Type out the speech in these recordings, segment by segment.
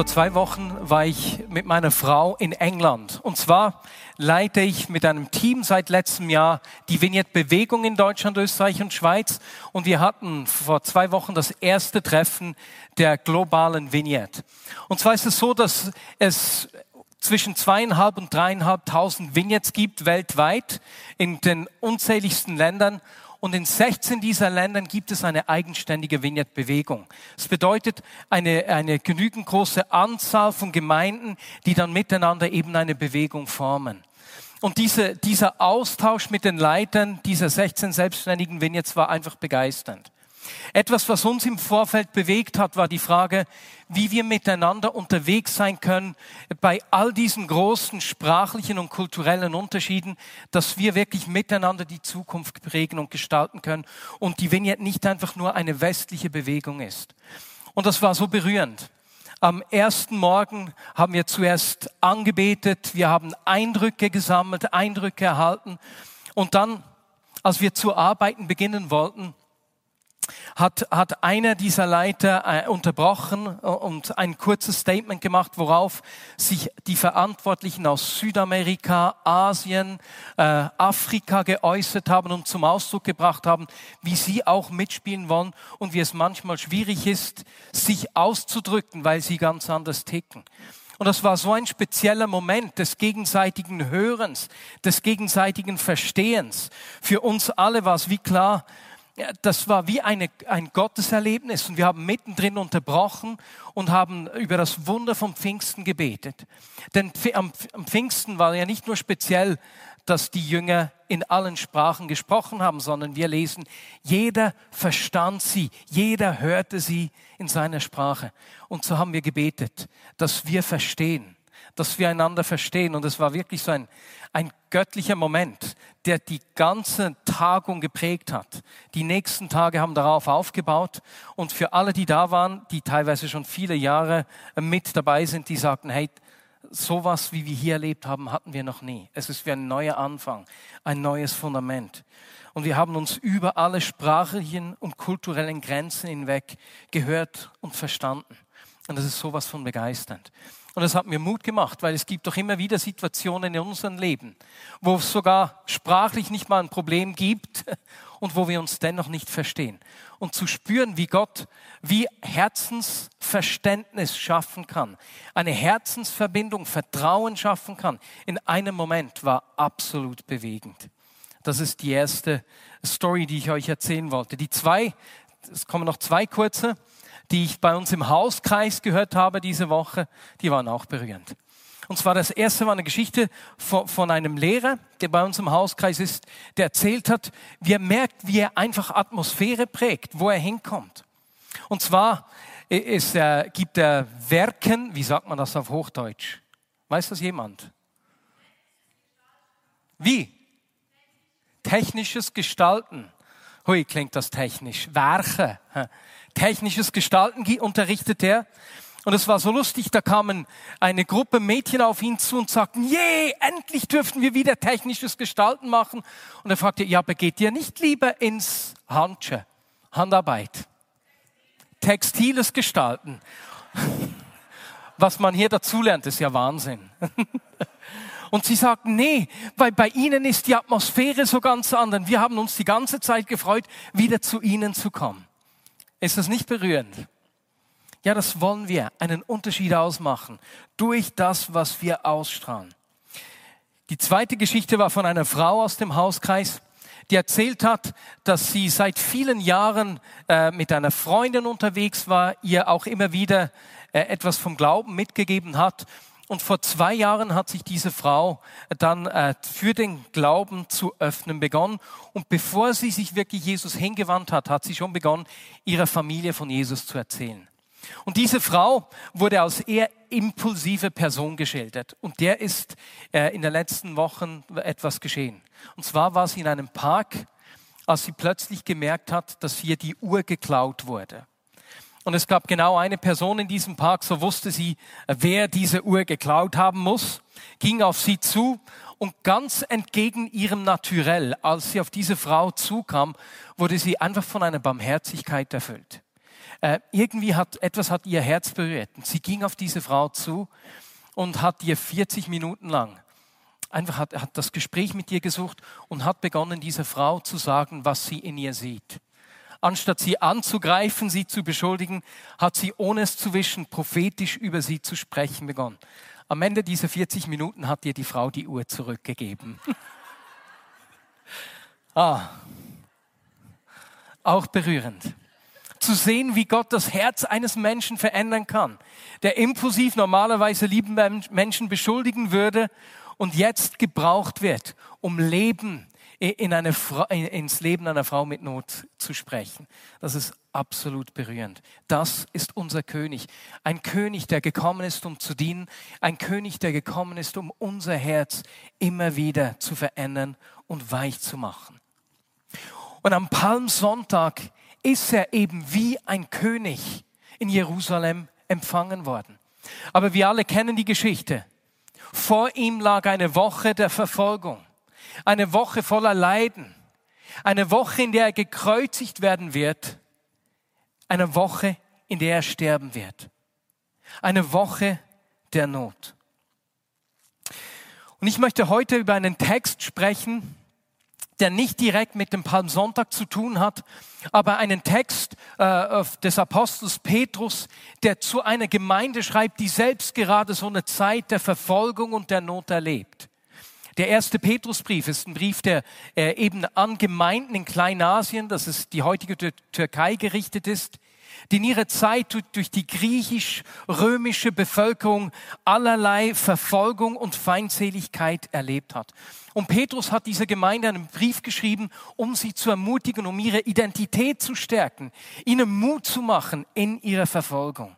Vor zwei Wochen war ich mit meiner Frau in England. Und zwar leite ich mit einem Team seit letztem Jahr die Vignette-Bewegung in Deutschland, Österreich und Schweiz. Und wir hatten vor zwei Wochen das erste Treffen der globalen Vignette. Und zwar ist es so, dass es zwischen zweieinhalb und dreieinhalbtausend Vignettes gibt weltweit in den unzähligsten Ländern. Und in 16 dieser Ländern gibt es eine eigenständige Vignette-Bewegung. Das bedeutet eine, eine genügend große Anzahl von Gemeinden, die dann miteinander eben eine Bewegung formen. Und diese, dieser Austausch mit den Leitern dieser 16 selbstständigen Vignettes war einfach begeisternd. Etwas, was uns im Vorfeld bewegt hat, war die Frage, wie wir miteinander unterwegs sein können bei all diesen großen sprachlichen und kulturellen Unterschieden, dass wir wirklich miteinander die Zukunft prägen und gestalten können und die Vignette nicht einfach nur eine westliche Bewegung ist. Und das war so berührend. Am ersten Morgen haben wir zuerst angebetet, wir haben Eindrücke gesammelt, Eindrücke erhalten und dann, als wir zu arbeiten beginnen wollten, hat, hat einer dieser Leiter äh, unterbrochen und ein kurzes Statement gemacht, worauf sich die Verantwortlichen aus Südamerika, Asien, äh, Afrika geäußert haben und zum Ausdruck gebracht haben, wie sie auch mitspielen wollen und wie es manchmal schwierig ist, sich auszudrücken, weil sie ganz anders ticken. Und das war so ein spezieller Moment des gegenseitigen Hörens, des gegenseitigen Verstehens. Für uns alle war es wie klar, das war wie eine, ein Gotteserlebnis und wir haben mittendrin unterbrochen und haben über das Wunder vom Pfingsten gebetet. Denn am, Pfingsten war ja nicht nur speziell, dass die Jünger in allen Sprachen gesprochen haben, sondern wir lesen, jeder verstand sie, jeder hörte sie in seiner Sprache. Und so haben wir gebetet, dass wir verstehen, dass wir einander verstehen. Und es war wirklich so ein, ein göttlicher Moment, der die ganze Tagung geprägt hat. Die nächsten Tage haben darauf aufgebaut und für alle, die da waren, die teilweise schon viele Jahre mit dabei sind, die sagten, hey, sowas, wie wir hier erlebt haben, hatten wir noch nie. Es ist wie ein neuer Anfang, ein neues Fundament. Und wir haben uns über alle sprachlichen und kulturellen Grenzen hinweg gehört und verstanden. Und das ist sowas von begeisternd. Und das hat mir Mut gemacht, weil es gibt doch immer wieder Situationen in unserem Leben, wo es sogar sprachlich nicht mal ein Problem gibt und wo wir uns dennoch nicht verstehen. Und zu spüren, wie Gott, wie Herzensverständnis schaffen kann, eine Herzensverbindung, Vertrauen schaffen kann, in einem Moment war absolut bewegend. Das ist die erste Story, die ich euch erzählen wollte. Die zwei, es kommen noch zwei kurze die ich bei uns im Hauskreis gehört habe diese Woche, die waren auch berührend. Und zwar das erste war eine Geschichte von, von, einem Lehrer, der bei uns im Hauskreis ist, der erzählt hat, wie er merkt, wie er einfach Atmosphäre prägt, wo er hinkommt. Und zwar ist, äh, gibt er Werken, wie sagt man das auf Hochdeutsch? Weiß das jemand? Wie? Technisches Gestalten. Hui, klingt das technisch. Werke technisches Gestalten unterrichtet er. Und es war so lustig, da kamen eine Gruppe Mädchen auf ihn zu und sagten, je, endlich dürften wir wieder technisches Gestalten machen. Und er fragte, ja, aber geht ihr nicht lieber ins Handsche, Handarbeit, textiles Gestalten? Was man hier dazulernt, ist ja Wahnsinn. Und sie sagten, nee, weil bei ihnen ist die Atmosphäre so ganz anders. Wir haben uns die ganze Zeit gefreut, wieder zu ihnen zu kommen. Ist das nicht berührend? Ja, das wollen wir, einen Unterschied ausmachen durch das, was wir ausstrahlen. Die zweite Geschichte war von einer Frau aus dem Hauskreis, die erzählt hat, dass sie seit vielen Jahren äh, mit einer Freundin unterwegs war, ihr auch immer wieder äh, etwas vom Glauben mitgegeben hat und vor zwei Jahren hat sich diese Frau dann äh, für den Glauben zu öffnen begonnen. Und bevor sie sich wirklich Jesus hingewandt hat, hat sie schon begonnen, ihrer Familie von Jesus zu erzählen. Und diese Frau wurde als eher impulsive Person geschildert. Und der ist äh, in den letzten Wochen etwas geschehen. Und zwar war sie in einem Park, als sie plötzlich gemerkt hat, dass hier die Uhr geklaut wurde. Und es gab genau eine Person in diesem Park, so wusste sie, wer diese Uhr geklaut haben muss, ging auf sie zu und ganz entgegen ihrem Naturell, als sie auf diese Frau zukam, wurde sie einfach von einer Barmherzigkeit erfüllt. Äh, irgendwie hat etwas hat ihr Herz berührt. Und sie ging auf diese Frau zu und hat ihr 40 Minuten lang einfach hat, hat das Gespräch mit ihr gesucht und hat begonnen, dieser Frau zu sagen, was sie in ihr sieht. Anstatt sie anzugreifen, sie zu beschuldigen, hat sie, ohne es zu wischen, prophetisch über sie zu sprechen begonnen. Am Ende dieser 40 Minuten hat ihr die Frau die Uhr zurückgegeben. ah, auch berührend zu sehen, wie Gott das Herz eines Menschen verändern kann, der impulsiv normalerweise lieben Menschen beschuldigen würde und jetzt gebraucht wird, um Leben in eine Frau, ins Leben einer Frau mit Not zu sprechen. Das ist absolut berührend. Das ist unser König. Ein König, der gekommen ist, um zu dienen. Ein König, der gekommen ist, um unser Herz immer wieder zu verändern und weich zu machen. Und am Palmsonntag ist er eben wie ein König in Jerusalem empfangen worden. Aber wir alle kennen die Geschichte. Vor ihm lag eine Woche der Verfolgung, eine Woche voller Leiden, eine Woche, in der er gekreuzigt werden wird, eine Woche, in der er sterben wird, eine Woche der Not. Und ich möchte heute über einen Text sprechen, der nicht direkt mit dem Palmsonntag zu tun hat, aber einen Text äh, des Apostels Petrus, der zu einer Gemeinde schreibt, die selbst gerade so eine Zeit der Verfolgung und der Not erlebt. Der erste Petrusbrief ist ein Brief, der äh, eben an Gemeinden in Kleinasien, das ist die heutige Türkei gerichtet ist, die in ihrer Zeit durch die griechisch-römische Bevölkerung allerlei Verfolgung und Feindseligkeit erlebt hat. Und Petrus hat dieser Gemeinde einen Brief geschrieben, um sie zu ermutigen, um ihre Identität zu stärken, ihnen Mut zu machen in ihrer Verfolgung.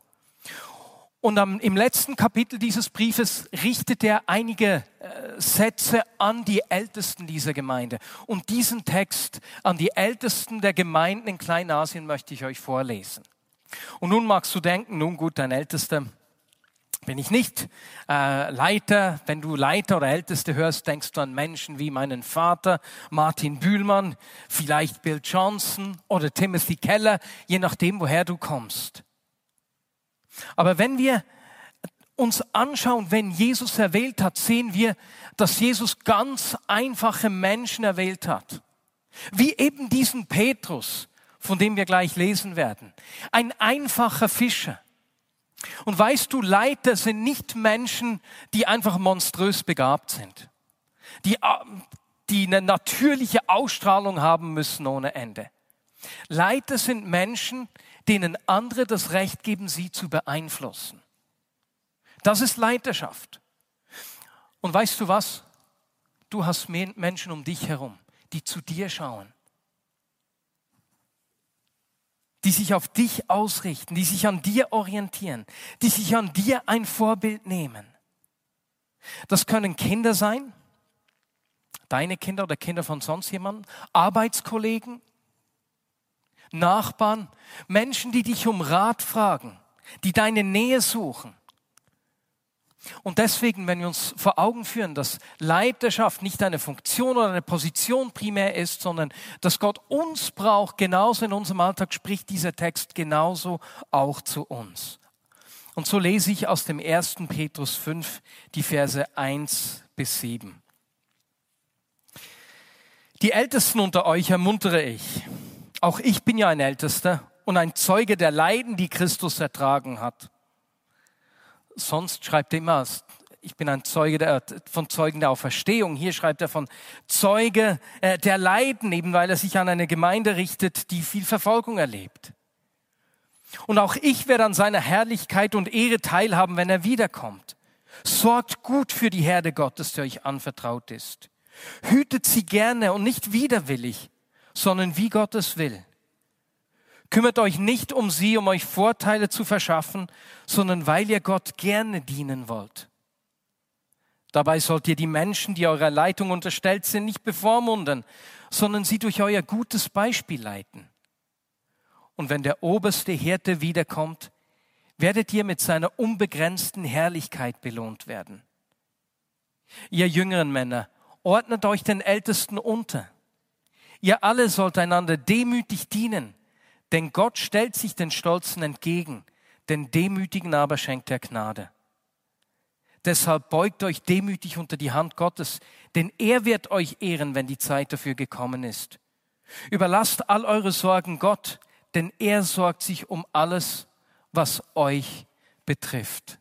Und am, im letzten Kapitel dieses Briefes richtet er einige äh, Sätze an die Ältesten dieser Gemeinde. Und diesen Text an die Ältesten der Gemeinden in Kleinasien möchte ich euch vorlesen. Und nun magst du denken, nun gut, dein Ältester bin ich nicht. Äh, Leiter, wenn du Leiter oder Älteste hörst, denkst du an Menschen wie meinen Vater, Martin Bühlmann, vielleicht Bill Johnson oder Timothy Keller, je nachdem, woher du kommst. Aber wenn wir uns anschauen, wenn Jesus erwählt hat, sehen wir, dass Jesus ganz einfache Menschen erwählt hat. Wie eben diesen Petrus, von dem wir gleich lesen werden. Ein einfacher Fischer. Und weißt du, Leiter sind nicht Menschen, die einfach monströs begabt sind, die, äh, die eine natürliche Ausstrahlung haben müssen ohne Ende. Leiter sind Menschen, denen andere das Recht geben, sie zu beeinflussen. Das ist Leiterschaft. Und weißt du was? Du hast Menschen um dich herum, die zu dir schauen, die sich auf dich ausrichten, die sich an dir orientieren, die sich an dir ein Vorbild nehmen. Das können Kinder sein, deine Kinder oder Kinder von sonst jemandem, Arbeitskollegen, Nachbarn, Menschen, die dich um Rat fragen, die deine Nähe suchen. Und deswegen, wenn wir uns vor Augen führen, dass Leiterschaft nicht eine Funktion oder eine Position primär ist, sondern dass Gott uns braucht, genauso in unserem Alltag, spricht dieser Text genauso auch zu uns. Und so lese ich aus dem 1. Petrus 5 die Verse 1 bis 7. Die Ältesten unter euch ermuntere ich. Auch ich bin ja ein Ältester und ein Zeuge der Leiden, die Christus ertragen hat Sonst schreibt er immer, ich bin ein Zeuge der, von Zeugen der Auferstehung. Hier schreibt er von Zeuge äh, der Leiden, eben weil er sich an eine Gemeinde richtet, die viel Verfolgung erlebt. Und auch ich werde an seiner Herrlichkeit und Ehre teilhaben, wenn er wiederkommt. Sorgt gut für die Herde Gottes, die euch anvertraut ist. Hütet sie gerne und nicht widerwillig, sondern wie Gott es will. Kümmert euch nicht um sie, um euch Vorteile zu verschaffen, sondern weil ihr Gott gerne dienen wollt. Dabei sollt ihr die Menschen, die eurer Leitung unterstellt sind, nicht bevormunden, sondern sie durch euer gutes Beispiel leiten. Und wenn der oberste Hirte wiederkommt, werdet ihr mit seiner unbegrenzten Herrlichkeit belohnt werden. Ihr jüngeren Männer, ordnet euch den Ältesten unter. Ihr alle sollt einander demütig dienen, denn Gott stellt sich den Stolzen entgegen, den Demütigen aber schenkt er Gnade. Deshalb beugt euch demütig unter die Hand Gottes, denn er wird euch ehren, wenn die Zeit dafür gekommen ist. Überlasst all eure Sorgen Gott, denn er sorgt sich um alles, was euch betrifft.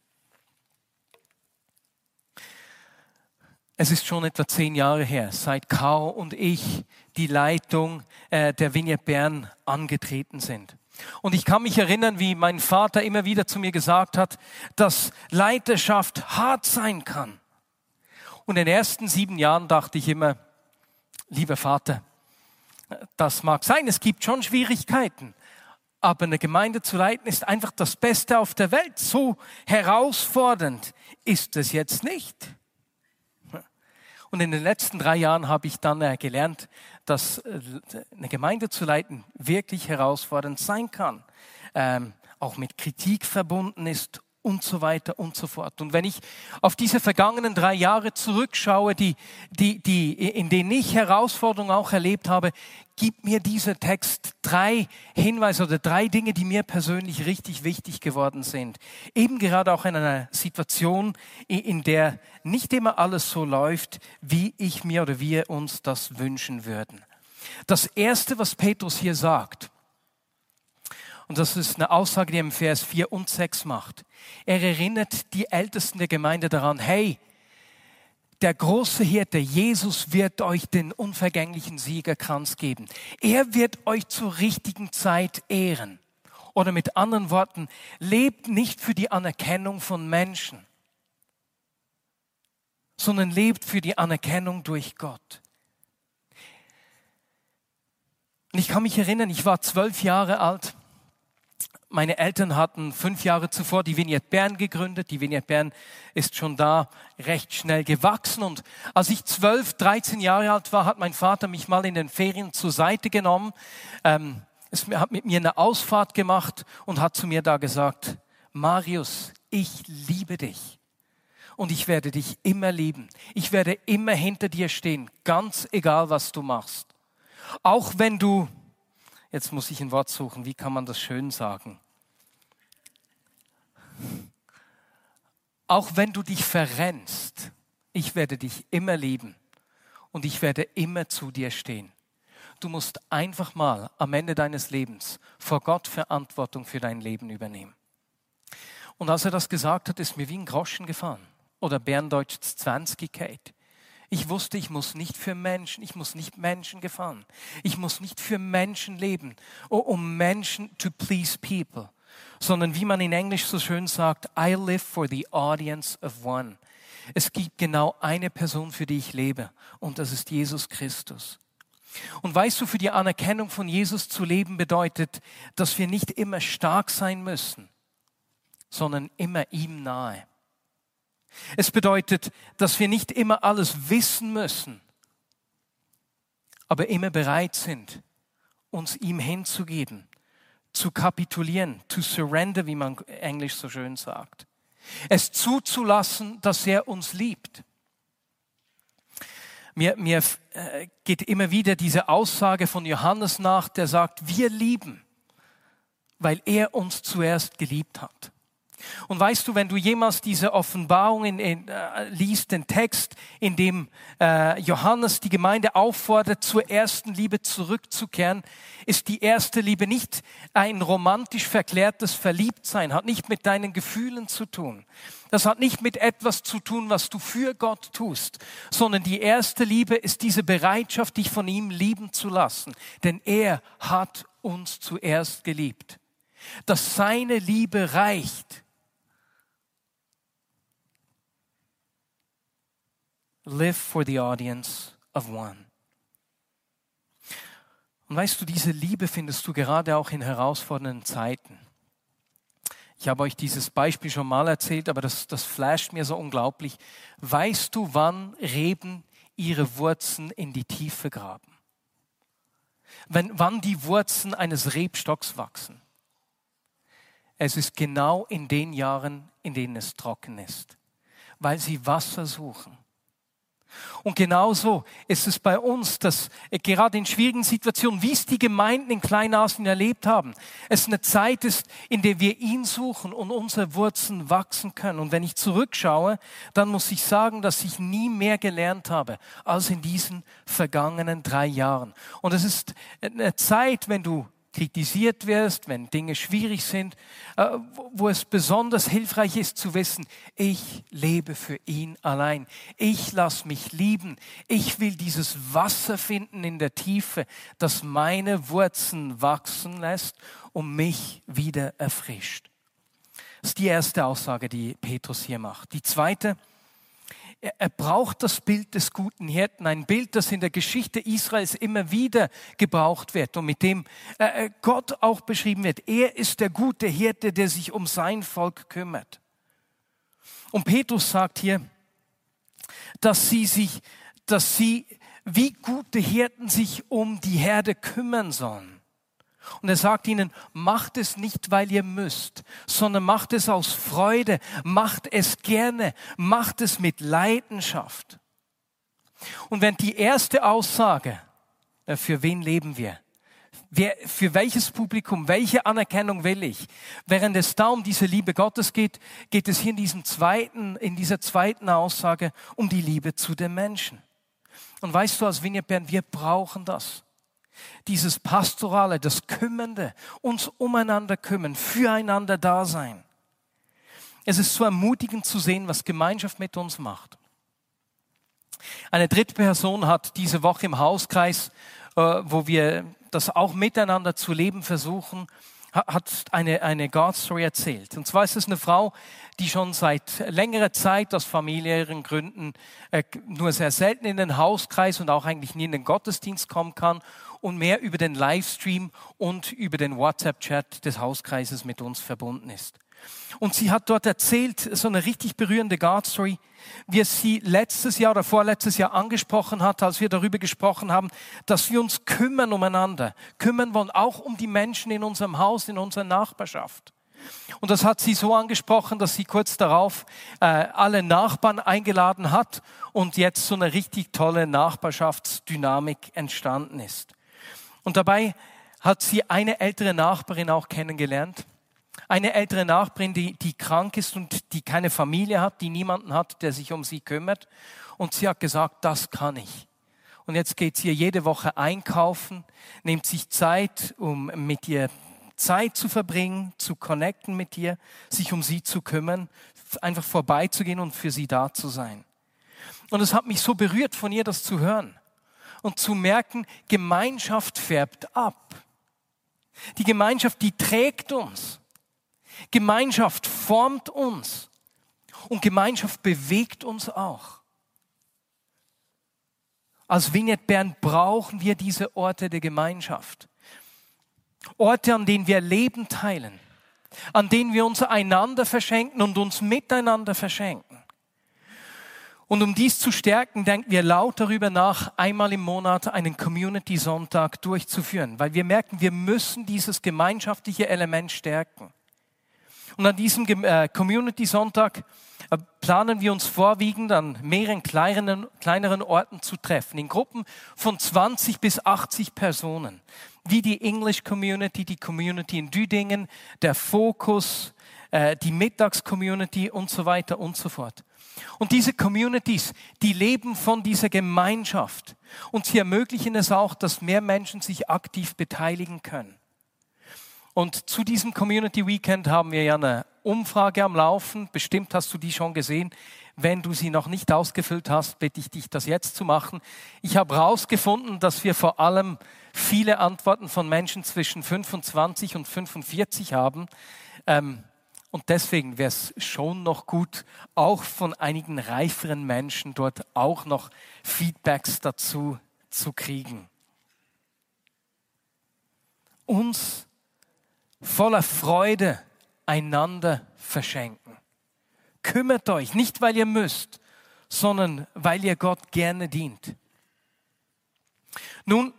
Es ist schon etwa zehn Jahre her, seit Kao und ich die Leitung äh, der Vignette Bern angetreten sind. Und ich kann mich erinnern, wie mein Vater immer wieder zu mir gesagt hat, dass Leiterschaft hart sein kann. Und in den ersten sieben Jahren dachte ich immer, lieber Vater, das mag sein, es gibt schon Schwierigkeiten, aber eine Gemeinde zu leiten ist einfach das Beste auf der Welt. So herausfordernd ist es jetzt nicht. Und in den letzten drei Jahren habe ich dann äh, gelernt, dass äh, eine Gemeinde zu leiten wirklich herausfordernd sein kann, ähm, auch mit Kritik verbunden ist und so weiter und so fort. Und wenn ich auf diese vergangenen drei Jahre zurückschaue, die, die, die, in denen ich Herausforderungen auch erlebt habe, gibt mir dieser Text drei Hinweise oder drei Dinge, die mir persönlich richtig wichtig geworden sind. Eben gerade auch in einer Situation, in der nicht immer alles so läuft, wie ich mir oder wir uns das wünschen würden. Das erste, was Petrus hier sagt, und das ist eine Aussage, die er im Vers 4 und 6 macht. Er erinnert die Ältesten der Gemeinde daran, hey, der große Hirte, Jesus wird euch den unvergänglichen Siegerkranz geben. Er wird euch zur richtigen Zeit ehren. Oder mit anderen Worten, lebt nicht für die Anerkennung von Menschen, sondern lebt für die Anerkennung durch Gott. Und ich kann mich erinnern, ich war zwölf Jahre alt meine Eltern hatten fünf Jahre zuvor die Vignette Bern gegründet. Die Vignette Bern ist schon da recht schnell gewachsen. Und als ich zwölf, dreizehn Jahre alt war, hat mein Vater mich mal in den Ferien zur Seite genommen. Ähm, es hat mit mir eine Ausfahrt gemacht und hat zu mir da gesagt, Marius, ich liebe dich. Und ich werde dich immer lieben. Ich werde immer hinter dir stehen, ganz egal, was du machst. Auch wenn du Jetzt muss ich ein Wort suchen. Wie kann man das schön sagen? Auch wenn du dich verrennst, ich werde dich immer lieben und ich werde immer zu dir stehen. Du musst einfach mal am Ende deines Lebens vor Gott Verantwortung für dein Leben übernehmen. Und als er das gesagt hat, ist mir wie ein Groschen gefahren. Oder Berndeutsch 20 Kate. Ich wusste, ich muss nicht für Menschen, ich muss nicht Menschen gefahren. Ich muss nicht für Menschen leben, um Menschen to please people, sondern wie man in Englisch so schön sagt, I live for the audience of one. Es gibt genau eine Person, für die ich lebe, und das ist Jesus Christus. Und weißt du, für die Anerkennung von Jesus zu leben bedeutet, dass wir nicht immer stark sein müssen, sondern immer ihm nahe. Es bedeutet, dass wir nicht immer alles wissen müssen, aber immer bereit sind, uns ihm hinzugeben, zu kapitulieren, to surrender, wie man Englisch so schön sagt. Es zuzulassen, dass er uns liebt. Mir, mir äh, geht immer wieder diese Aussage von Johannes nach, der sagt, wir lieben, weil er uns zuerst geliebt hat. Und weißt du, wenn du jemals diese Offenbarung in, in, äh, liest, den Text, in dem äh, Johannes die Gemeinde auffordert, zur ersten Liebe zurückzukehren, ist die erste Liebe nicht ein romantisch verklärtes Verliebtsein, hat nicht mit deinen Gefühlen zu tun. Das hat nicht mit etwas zu tun, was du für Gott tust, sondern die erste Liebe ist diese Bereitschaft, dich von ihm lieben zu lassen. Denn er hat uns zuerst geliebt. Dass seine Liebe reicht, live for the audience of one. Und weißt du, diese Liebe findest du gerade auch in herausfordernden Zeiten. Ich habe euch dieses Beispiel schon mal erzählt, aber das, das flasht mir so unglaublich. Weißt du, wann Reben ihre Wurzeln in die Tiefe graben? Wenn, wann die Wurzeln eines Rebstocks wachsen? Es ist genau in den Jahren, in denen es trocken ist, weil sie Wasser suchen. Und genauso ist es bei uns, dass gerade in schwierigen Situationen, wie es die Gemeinden in Kleinasien erlebt haben, es eine Zeit ist, in der wir ihn suchen und unsere Wurzeln wachsen können. Und wenn ich zurückschaue, dann muss ich sagen, dass ich nie mehr gelernt habe als in diesen vergangenen drei Jahren. Und es ist eine Zeit, wenn du kritisiert wirst, wenn Dinge schwierig sind, äh, wo es besonders hilfreich ist zu wissen, ich lebe für ihn allein. Ich lasse mich lieben. Ich will dieses Wasser finden in der Tiefe, das meine Wurzeln wachsen lässt und mich wieder erfrischt. Das ist die erste Aussage, die Petrus hier macht. Die zweite, er, er braucht das Bild des guten Hirten, ein Bild, das in der Geschichte Israels immer wieder gebraucht wird und mit dem äh, äh, Gott auch beschrieben wird. Er ist der gute Hirte, der sich um sein Volk kümmert. Und Petrus sagt hier, dass sie sich, dass sie wie gute Hirten sich um die Herde kümmern sollen. Und er sagt ihnen, macht es nicht, weil ihr müsst, sondern macht es aus Freude, macht es gerne, macht es mit Leidenschaft. Und wenn die erste Aussage, äh, für wen leben wir? Wer, für welches Publikum, welche Anerkennung will ich? Während es da um diese Liebe Gottes geht, geht es hier in diesem zweiten, in dieser zweiten Aussage um die Liebe zu den Menschen. Und weißt du, als Vineyard Bern, wir brauchen das dieses Pastorale, das Kümmernde, uns umeinander kümmern, füreinander da sein. Es ist so ermutigend zu sehen, was Gemeinschaft mit uns macht. Eine dritte Person hat diese Woche im Hauskreis, äh, wo wir das auch miteinander zu leben versuchen, hat eine, eine God Story erzählt. Und zwar ist es eine Frau, die schon seit längerer Zeit aus familiären Gründen äh, nur sehr selten in den Hauskreis und auch eigentlich nie in den Gottesdienst kommen kann und mehr über den Livestream und über den WhatsApp-Chat des Hauskreises mit uns verbunden ist. Und sie hat dort erzählt, so eine richtig berührende God-Story, wie es sie letztes Jahr oder vorletztes Jahr angesprochen hat, als wir darüber gesprochen haben, dass wir uns kümmern umeinander, kümmern wollen, auch um die Menschen in unserem Haus, in unserer Nachbarschaft. Und das hat sie so angesprochen, dass sie kurz darauf äh, alle Nachbarn eingeladen hat und jetzt so eine richtig tolle Nachbarschaftsdynamik entstanden ist. Und dabei hat sie eine ältere Nachbarin auch kennengelernt. Eine ältere Nachbarin, die, die krank ist und die keine Familie hat, die niemanden hat, der sich um sie kümmert. Und sie hat gesagt, das kann ich. Und jetzt geht sie jede Woche einkaufen, nimmt sich Zeit, um mit ihr Zeit zu verbringen, zu connecten mit ihr, sich um sie zu kümmern, einfach vorbeizugehen und für sie da zu sein. Und es hat mich so berührt von ihr, das zu hören und zu merken, Gemeinschaft färbt ab. Die Gemeinschaft, die trägt uns. Gemeinschaft formt uns. Und Gemeinschaft bewegt uns auch. Als Vignette Bern brauchen wir diese Orte der Gemeinschaft. Orte, an denen wir Leben teilen, an denen wir uns einander verschenken und uns miteinander verschenken. Und um dies zu stärken, denken wir laut darüber nach, einmal im Monat einen Community-Sonntag durchzuführen, weil wir merken, wir müssen dieses gemeinschaftliche Element stärken. Und an diesem äh, Community-Sonntag äh, planen wir uns vorwiegend an mehreren kleineren, kleineren Orten zu treffen, in Gruppen von 20 bis 80 Personen, wie die English Community, die Community in Düdingen, der Fokus, äh, die Mittags-Community und so weiter und so fort. Und diese Communities, die leben von dieser Gemeinschaft. Und sie ermöglichen es auch, dass mehr Menschen sich aktiv beteiligen können. Und zu diesem Community Weekend haben wir ja eine Umfrage am Laufen. Bestimmt hast du die schon gesehen. Wenn du sie noch nicht ausgefüllt hast, bitte ich dich, das jetzt zu machen. Ich habe herausgefunden, dass wir vor allem viele Antworten von Menschen zwischen 25 und 45 haben. Ähm, und deswegen wäre es schon noch gut, auch von einigen reiferen Menschen dort auch noch Feedbacks dazu zu kriegen. uns voller Freude einander verschenken. Kümmert euch, nicht weil ihr müsst, sondern weil ihr Gott gerne dient. Nun,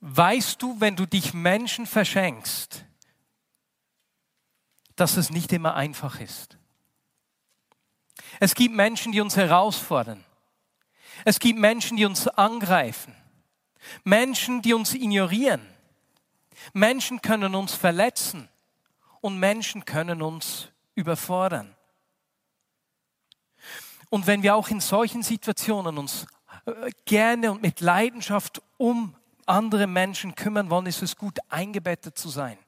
weißt du, wenn du dich Menschen verschenkst, dass es nicht immer einfach ist. Es gibt Menschen, die uns herausfordern. Es gibt Menschen, die uns angreifen. Menschen, die uns ignorieren. Menschen können uns verletzen und Menschen können uns überfordern. Und wenn wir auch in solchen Situationen uns äh, gerne und mit Leidenschaft um andere Menschen kümmern wollen, ist es gut, eingebettet zu sein.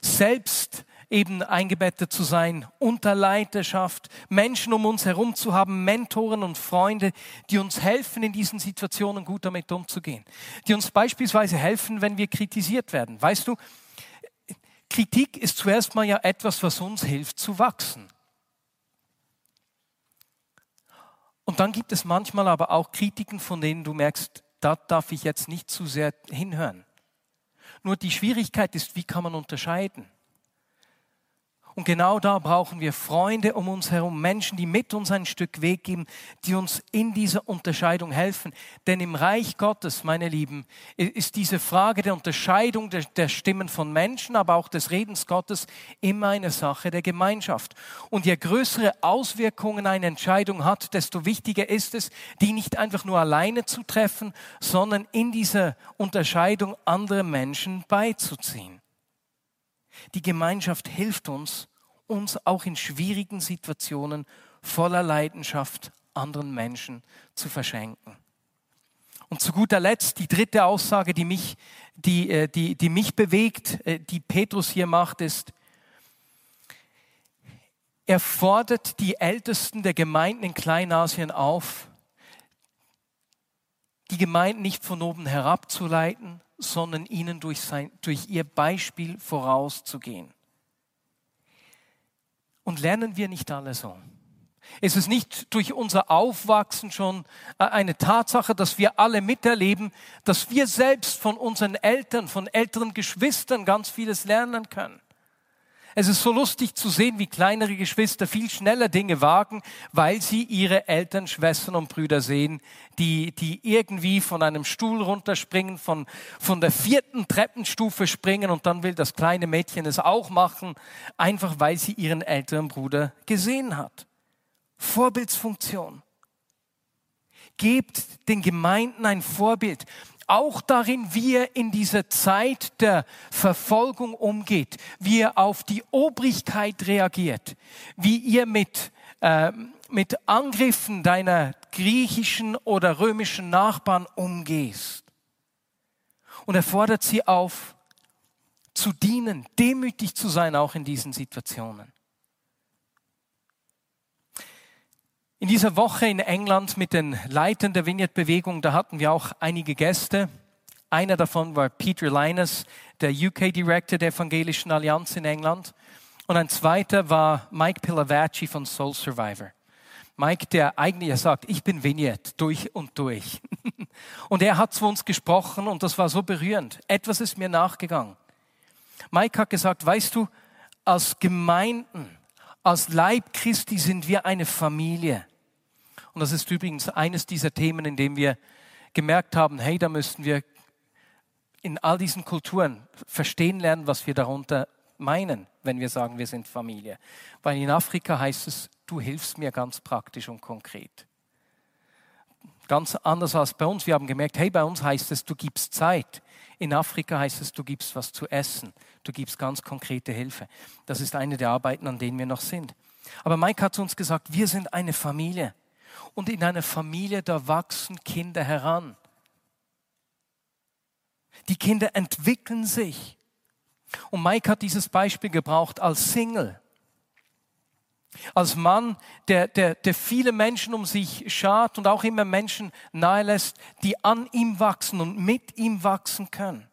Selbst eben eingebettet zu sein, unter Leiterschaft, Menschen um uns herum zu haben, Mentoren und Freunde, die uns helfen, in diesen Situationen gut damit umzugehen. Die uns beispielsweise helfen, wenn wir kritisiert werden. Weißt du, Kritik ist zuerst mal ja etwas, was uns hilft zu wachsen. Und dann gibt es manchmal aber auch Kritiken, von denen du merkst, da darf ich jetzt nicht zu sehr hinhören. Nur die Schwierigkeit ist, wie kann man unterscheiden? Und genau da brauchen wir Freunde um uns herum, Menschen, die mit uns ein Stück Weg geben, die uns in dieser Unterscheidung helfen. Denn im Reich Gottes, meine Lieben, ist diese Frage der Unterscheidung der, der Stimmen von Menschen, aber auch des Redens Gottes immer eine Sache der Gemeinschaft. Und je größere Auswirkungen eine Entscheidung hat, desto wichtiger ist es, die nicht einfach nur alleine zu treffen, sondern in dieser Unterscheidung andere Menschen beizuziehen. Die Gemeinschaft hilft uns, uns auch in schwierigen Situationen voller Leidenschaft anderen Menschen zu verschenken. Und zu guter Letzt die dritte Aussage, die mich, die, äh, die, die mich bewegt, äh, die Petrus hier macht, ist, er fordert die Ältesten der Gemeinden in Kleinasien auf, die Gemeinden nicht von oben herabzuleiten, sondern ihnen durch, sein, durch ihr Beispiel vorauszugehen. Und lernen wir nicht alle so? Ist es nicht durch unser Aufwachsen schon äh, eine Tatsache, dass wir alle miterleben, dass wir selbst von unseren Eltern, von älteren Geschwistern ganz vieles lernen können? Es ist so lustig zu sehen, wie kleinere Geschwister viel schneller Dinge wagen, weil sie ihre Eltern, Schwestern und Brüder sehen, die, die irgendwie von einem Stuhl runterspringen, von, von der vierten Treppenstufe springen und dann will das kleine Mädchen es auch machen, einfach weil sie ihren älteren Bruder gesehen hat. Vorbildsfunktion. Gebt den Gemeinden ein Vorbild auch darin, wie er in dieser Zeit der Verfolgung umgeht, wie er auf die Obrigkeit reagiert, wie ihr mit, äh, mit Angriffen deiner griechischen oder römischen Nachbarn umgehst. Und er fordert sie auf, zu dienen, demütig zu sein, auch in diesen Situationen. In dieser Woche in England mit den Leitern der Vineyard-Bewegung, da hatten wir auch einige Gäste. Einer davon war Peter Linus, der UK-Director der Evangelischen Allianz in England. Und ein zweiter war Mike Pilavachi von Soul Survivor. Mike, der eigentlich sagt, ich bin Vineyard durch und durch. und er hat zu uns gesprochen und das war so berührend. Etwas ist mir nachgegangen. Mike hat gesagt, weißt du, als Gemeinden, als Leib Christi sind wir eine Familie. Und das ist übrigens eines dieser Themen, in dem wir gemerkt haben, hey, da müssten wir in all diesen Kulturen verstehen lernen, was wir darunter meinen, wenn wir sagen, wir sind Familie. Weil in Afrika heißt es, du hilfst mir ganz praktisch und konkret. Ganz anders als bei uns. Wir haben gemerkt, hey, bei uns heißt es, du gibst Zeit. In Afrika heißt es, du gibst was zu essen. Du gibst ganz konkrete Hilfe. Das ist eine der Arbeiten, an denen wir noch sind. Aber Mike hat uns gesagt, wir sind eine Familie. Und in einer Familie, da wachsen Kinder heran. Die Kinder entwickeln sich. Und Mike hat dieses Beispiel gebraucht als Single. Als Mann, der, der, der viele Menschen um sich schart und auch immer Menschen nahe lässt, die an ihm wachsen und mit ihm wachsen können.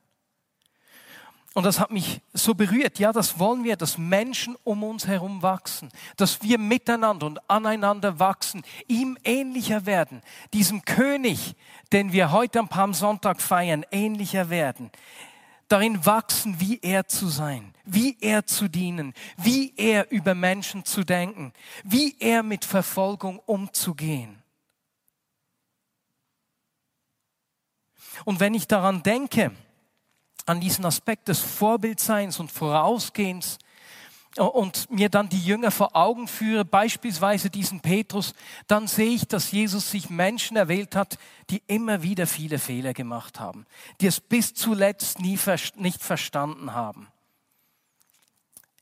Und das hat mich so berührt. Ja, das wollen wir, dass Menschen um uns herum wachsen, dass wir miteinander und aneinander wachsen, ihm ähnlicher werden, diesem König, den wir heute am Palmsonntag feiern, ähnlicher werden. Darin wachsen, wie er zu sein, wie er zu dienen, wie er über Menschen zu denken, wie er mit Verfolgung umzugehen. Und wenn ich daran denke, an diesen Aspekt des Vorbildseins und Vorausgehens, und mir dann die Jünger vor Augen führe, beispielsweise diesen Petrus, dann sehe ich, dass Jesus sich Menschen erwählt hat, die immer wieder viele Fehler gemacht haben, die es bis zuletzt nie nicht verstanden haben.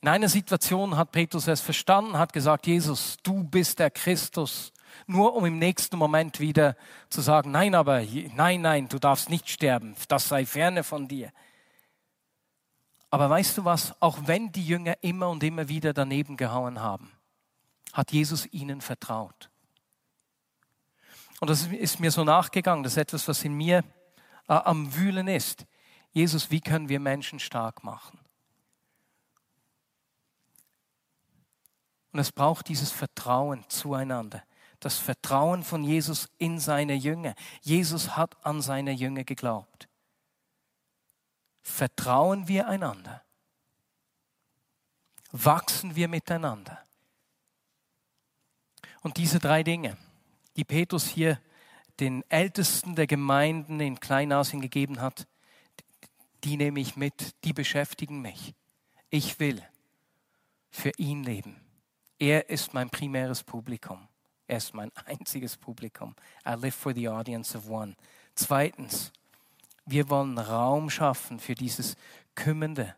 In einer Situation hat Petrus es verstanden, hat gesagt, Jesus, du bist der Christus, nur um im nächsten Moment wieder zu sagen, nein, aber nein, nein, du darfst nicht sterben, das sei ferne von dir. Aber weißt du was, auch wenn die Jünger immer und immer wieder daneben gehauen haben, hat Jesus ihnen vertraut. Und das ist mir so nachgegangen, das ist etwas, was in mir äh, am Wühlen ist. Jesus, wie können wir Menschen stark machen? Und es braucht dieses Vertrauen zueinander. Das Vertrauen von Jesus in seine Jünger. Jesus hat an seine Jünger geglaubt. Vertrauen wir einander? Wachsen wir miteinander? Und diese drei Dinge, die Petrus hier den Ältesten der Gemeinden in Kleinasien gegeben hat, die nehme ich mit, die beschäftigen mich. Ich will für ihn leben. Er ist mein primäres Publikum. Er ist mein einziges Publikum. I live for the audience of one. Zweitens, wir wollen Raum schaffen für dieses Kümmernde.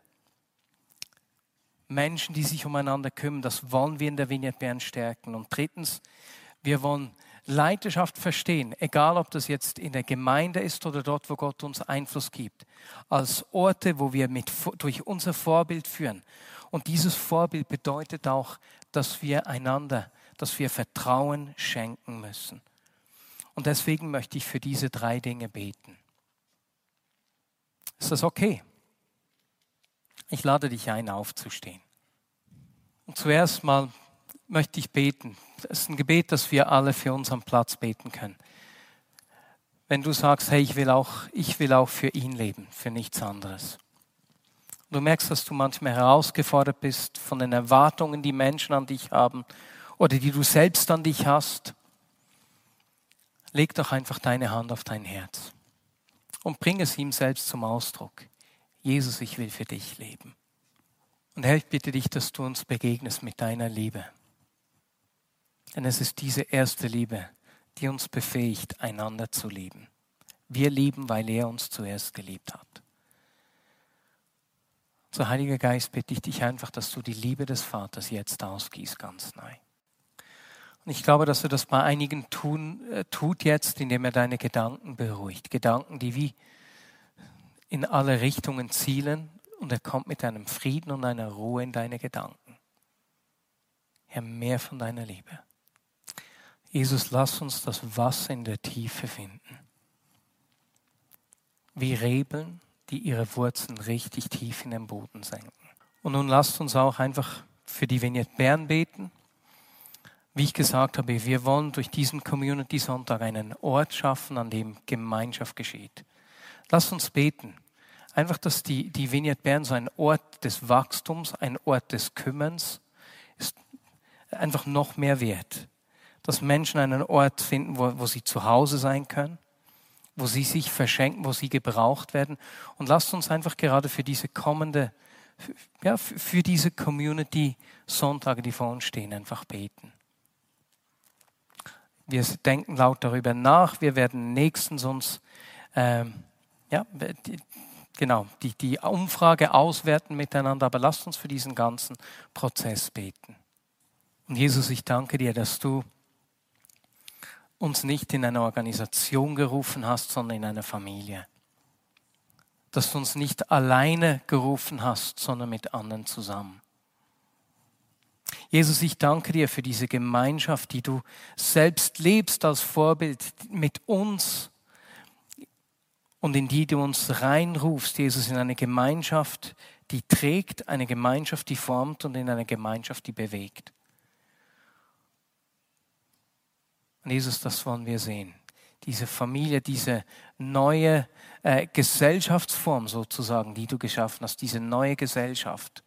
Menschen, die sich umeinander kümmern, das wollen wir in der Vignette Bern stärken. Und drittens, wir wollen Leidenschaft verstehen, egal ob das jetzt in der Gemeinde ist oder dort, wo Gott uns Einfluss gibt, als Orte, wo wir mit, durch unser Vorbild führen. Und dieses Vorbild bedeutet auch, dass wir einander, dass wir Vertrauen schenken müssen. Und deswegen möchte ich für diese drei Dinge beten. Ist das okay? Ich lade dich ein, aufzustehen. Und zuerst mal möchte ich beten. Das ist ein Gebet, das wir alle für unseren Platz beten können. Wenn du sagst, hey, ich will auch, ich will auch für ihn leben, für nichts anderes. Du merkst, dass du manchmal herausgefordert bist von den Erwartungen, die Menschen an dich haben oder die du selbst an dich hast. Leg doch einfach deine Hand auf dein Herz und bring es ihm selbst zum Ausdruck. Jesus, ich will für dich leben. Und Herr, ich bitte dich, dass du uns begegnest mit deiner Liebe. Denn es ist diese erste Liebe, die uns befähigt, einander zu lieben. Wir lieben, weil er uns zuerst geliebt hat. So, Heiliger Geist, bitte ich dich einfach, dass du die Liebe des Vaters jetzt ausgießt, ganz neu. Und ich glaube, dass er das bei einigen tun, äh, tut jetzt, indem er deine Gedanken beruhigt. Gedanken, die wie in alle Richtungen zielen und er kommt mit einem Frieden und einer Ruhe in deine Gedanken. Herr, mehr von deiner Liebe. Jesus, lass uns das Wasser in der Tiefe finden. Wie Rebeln, die ihre Wurzeln richtig tief in den Boden senken. Und nun lasst uns auch einfach für die Vignette Bern beten wie ich gesagt habe, wir wollen durch diesen Community Sonntag einen Ort schaffen, an dem Gemeinschaft geschieht. Lass uns beten. Einfach, dass die, die Vignette Bern so ein Ort des Wachstums, ein Ort des Kümmerns ist, einfach noch mehr wert. Dass Menschen einen Ort finden, wo, wo sie zu Hause sein können, wo sie sich verschenken, wo sie gebraucht werden. Und lasst uns einfach gerade für diese kommende, ja, für diese Community Sonntage, die vor uns stehen, einfach beten. Wir denken laut darüber nach. Wir werden nächstens uns, ähm, ja, die, genau, die, die Umfrage auswerten miteinander. Aber lasst uns für diesen ganzen Prozess beten. Und Jesus, ich danke dir, dass du uns nicht in eine Organisation gerufen hast, sondern in eine Familie. Dass du uns nicht alleine gerufen hast, sondern mit anderen zusammen. Jesus, ich danke dir für diese Gemeinschaft, die du selbst lebst als Vorbild mit uns und in die du uns reinrufst, Jesus, in eine Gemeinschaft, die trägt, eine Gemeinschaft, die formt und in eine Gemeinschaft, die bewegt. Und Jesus, das wollen wir sehen. diese Familie, diese neue äh, Gesellschaftsform sozusagen, die du geschaffen hast, diese neue Gesellschaft,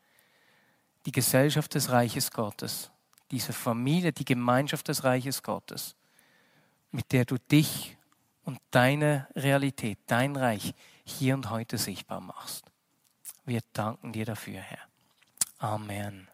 die Gesellschaft des Reiches Gottes, diese Familie, die Gemeinschaft des Reiches Gottes, mit der du dich und deine Realität, dein Reich hier und heute sichtbar machst. Wir danken dir dafür, Herr. Amen.